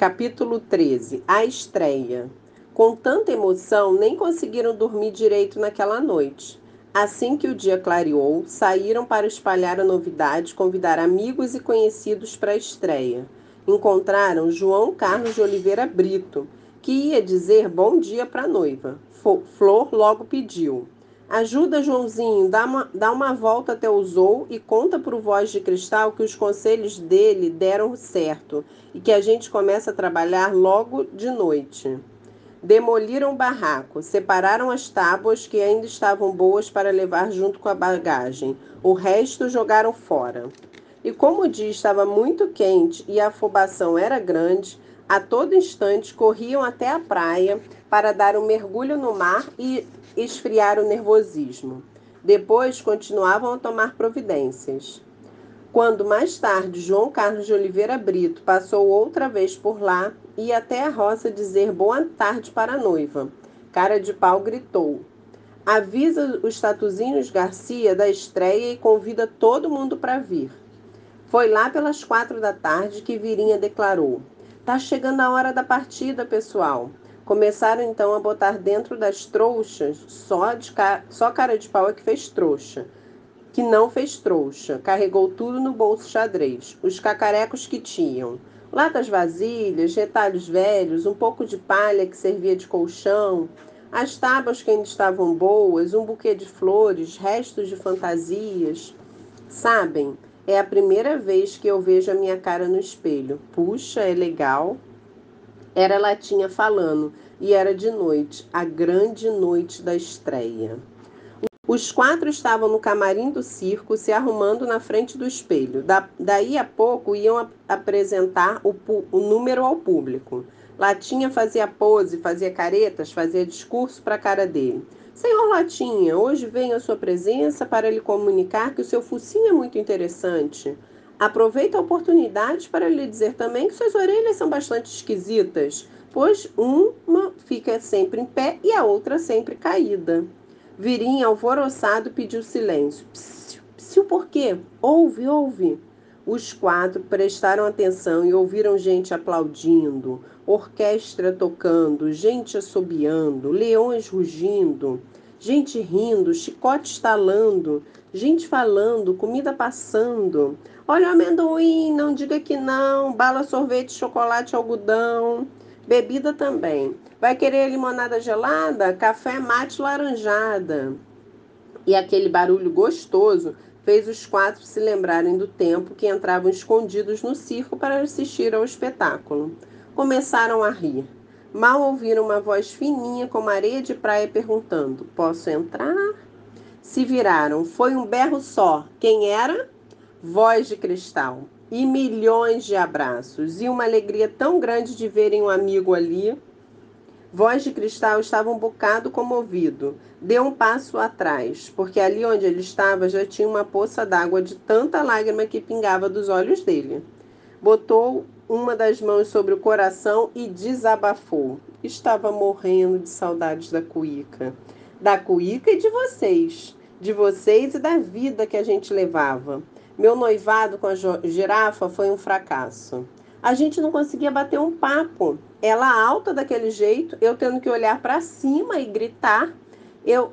Capítulo 13 A estreia. Com tanta emoção, nem conseguiram dormir direito naquela noite. Assim que o dia clareou, saíram para espalhar a novidade, convidar amigos e conhecidos para a estreia. Encontraram João Carlos de Oliveira Brito, que ia dizer bom dia para a noiva. Flor logo pediu. Ajuda, Joãozinho, dá uma, dá uma volta até o Zou e conta para o Voz de Cristal que os conselhos dele deram certo e que a gente começa a trabalhar logo de noite. Demoliram o barraco, separaram as tábuas que ainda estavam boas para levar junto com a bagagem. O resto jogaram fora. E como o dia estava muito quente e a afobação era grande, a todo instante corriam até a praia para dar um mergulho no mar e esfriar o nervosismo. Depois continuavam a tomar providências. Quando mais tarde João Carlos de Oliveira Brito passou outra vez por lá, ia até a roça dizer boa tarde para a noiva. Cara de pau gritou: Avisa os Tatuzinhos Garcia da estreia e convida todo mundo para vir. Foi lá pelas quatro da tarde que Virinha declarou: Tá chegando a hora da partida, pessoal. Começaram então a botar dentro das trouxas, só, de ca... só cara de pau é que fez trouxa. Que não fez trouxa, carregou tudo no bolso xadrez, os cacarecos que tinham. Latas vasilhas, retalhos velhos, um pouco de palha que servia de colchão, as tábuas que ainda estavam boas, um buquê de flores, restos de fantasias. Sabem, é a primeira vez que eu vejo a minha cara no espelho. Puxa, é legal. Era Latinha falando, e era de noite, a grande noite da estreia. Os quatro estavam no camarim do circo, se arrumando na frente do espelho. Da, daí a pouco iam apresentar o, o número ao público. Latinha fazia pose, fazia caretas, fazia discurso para a cara dele. Senhor Latinha, hoje venho à sua presença para lhe comunicar que o seu focinho é muito interessante. Aproveito a oportunidade para lhe dizer também que suas orelhas são bastante esquisitas, pois uma fica sempre em pé e a outra sempre caída. Virinha, alvoroçado, pediu silêncio. Psiu, psiu por quê? Ouve, ouve. Os quatro prestaram atenção e ouviram gente aplaudindo, orquestra tocando, gente assobiando, leões rugindo, gente rindo, chicote estalando, gente falando, comida passando. Olha o amendoim, não diga que não, bala, sorvete, chocolate, algodão, bebida também. Vai querer limonada gelada? Café mate laranjada. E aquele barulho gostoso fez os quatro se lembrarem do tempo que entravam escondidos no circo para assistir ao espetáculo. Começaram a rir. Mal ouviram uma voz fininha como areia de praia perguntando: Posso entrar? Se viraram. Foi um berro só. Quem era? Voz de cristal. E milhões de abraços. E uma alegria tão grande de verem um amigo ali. Voz de Cristal estava um bocado comovido. Deu um passo atrás, porque ali onde ele estava já tinha uma poça d'água de tanta lágrima que pingava dos olhos dele. Botou uma das mãos sobre o coração e desabafou. Estava morrendo de saudades da cuíca. Da cuíca e de vocês. De vocês e da vida que a gente levava. Meu noivado com a girafa foi um fracasso. A gente não conseguia bater um papo. Ela alta daquele jeito, eu tendo que olhar para cima e gritar. Eu,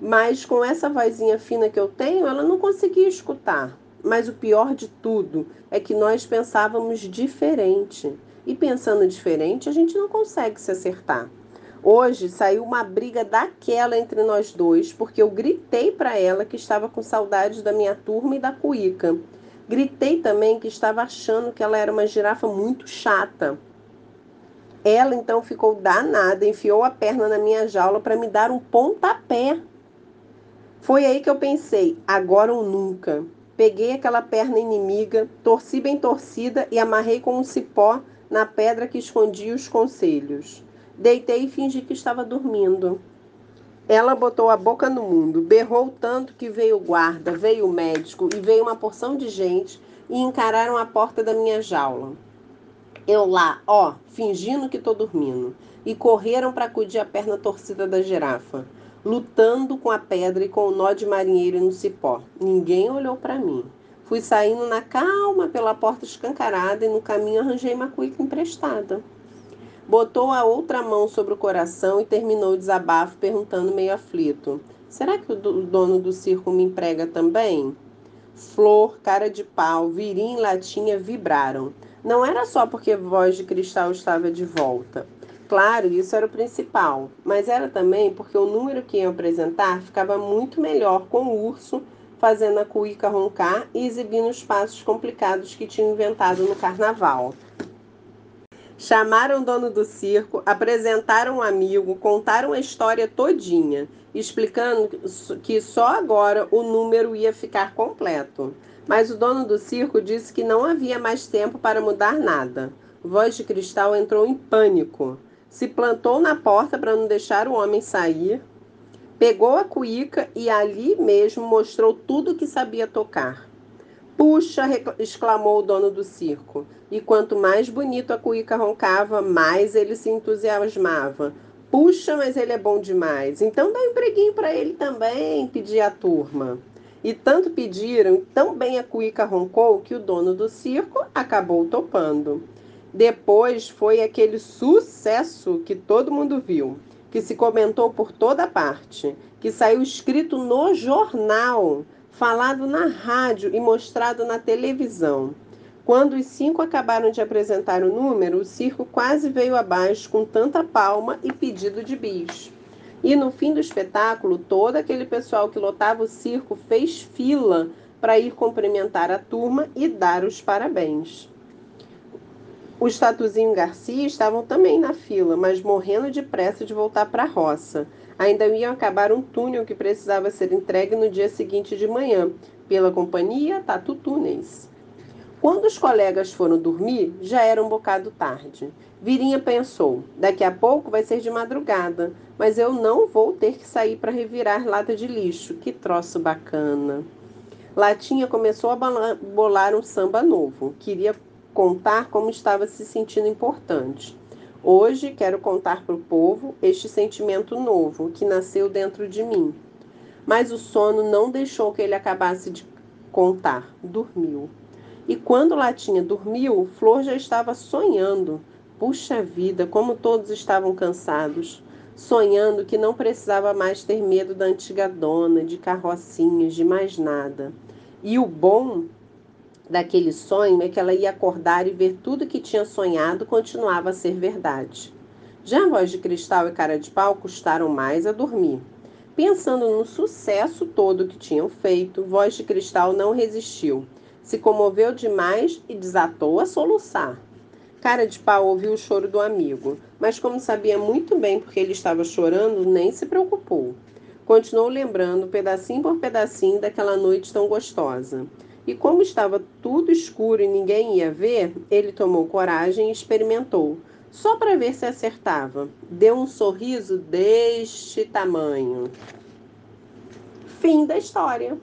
mas com essa vozinha fina que eu tenho, ela não conseguia escutar. Mas o pior de tudo é que nós pensávamos diferente. E pensando diferente, a gente não consegue se acertar. Hoje saiu uma briga daquela entre nós dois, porque eu gritei para ela que estava com saudade da minha turma e da cuíca. Gritei também que estava achando que ela era uma girafa muito chata. Ela então ficou danada, enfiou a perna na minha jaula para me dar um pontapé. Foi aí que eu pensei, agora ou nunca. Peguei aquela perna inimiga, torci bem torcida e amarrei com um cipó na pedra que escondia os conselhos. Deitei e fingi que estava dormindo. Ela botou a boca no mundo, berrou tanto que veio o guarda, veio o médico e veio uma porção de gente e encararam a porta da minha jaula. Eu lá, ó, fingindo que tô dormindo, e correram para acudir a perna torcida da girafa lutando com a pedra e com o nó de marinheiro no cipó. Ninguém olhou para mim. Fui saindo na calma pela porta escancarada e no caminho arranjei uma cuica emprestada. Botou a outra mão sobre o coração e terminou o desabafo perguntando meio aflito: Será que o dono do circo me emprega também? Flor, cara de pau, virim e latinha vibraram. Não era só porque voz de cristal estava de volta. Claro, isso era o principal, mas era também porque o número que iam apresentar ficava muito melhor com o urso fazendo a cuíca roncar e exibindo os passos complicados que tinham inventado no carnaval. Chamaram o dono do circo, apresentaram um amigo, contaram a história todinha, explicando que só agora o número ia ficar completo. Mas o dono do circo disse que não havia mais tempo para mudar nada. Voz de Cristal entrou em pânico. Se plantou na porta para não deixar o homem sair, Pegou a cuíca e ali mesmo mostrou tudo que sabia tocar. Puxa! exclamou o dono do circo. E quanto mais bonito a cuíca roncava, mais ele se entusiasmava. Puxa, mas ele é bom demais. Então dá um empreguinho para ele também, pedia a turma. E tanto pediram, tão bem a cuíca roncou, que o dono do circo acabou topando. Depois foi aquele sucesso que todo mundo viu que se comentou por toda parte, que saiu escrito no jornal, falado na rádio e mostrado na televisão. Quando os cinco acabaram de apresentar o número, o circo quase veio abaixo com tanta palma e pedido de bis. E no fim do espetáculo, todo aquele pessoal que lotava o circo fez fila para ir cumprimentar a turma e dar os parabéns. Os Tatuzinho Garcia estavam também na fila, mas morrendo de pressa de voltar para a roça. Ainda iam acabar um túnel que precisava ser entregue no dia seguinte de manhã, pela companhia Tatu Túneis. Quando os colegas foram dormir, já era um bocado tarde. Virinha pensou: daqui a pouco vai ser de madrugada, mas eu não vou ter que sair para revirar lata de lixo. Que troço bacana! Latinha começou a bolar um samba novo. Queria contar como estava se sentindo importante. Hoje quero contar para o povo este sentimento novo que nasceu dentro de mim. Mas o sono não deixou que ele acabasse de contar. Dormiu. E quando Latinha dormiu, Flor já estava sonhando. Puxa vida, como todos estavam cansados. Sonhando que não precisava mais ter medo da antiga dona, de carrocinhas, de mais nada. E o bom daquele sonho é que ela ia acordar e ver tudo que tinha sonhado continuava a ser verdade. Já a voz de cristal e cara de pau custaram mais a dormir. Pensando no sucesso todo que tinham feito, voz de cristal não resistiu. Se comoveu demais e desatou a soluçar. Cara de pau ouviu o choro do amigo, mas como sabia muito bem porque ele estava chorando, nem se preocupou. Continuou lembrando, pedacinho por pedacinho, daquela noite tão gostosa. E como estava tudo escuro e ninguém ia ver, ele tomou coragem e experimentou, só para ver se acertava. Deu um sorriso deste tamanho. Fim da história.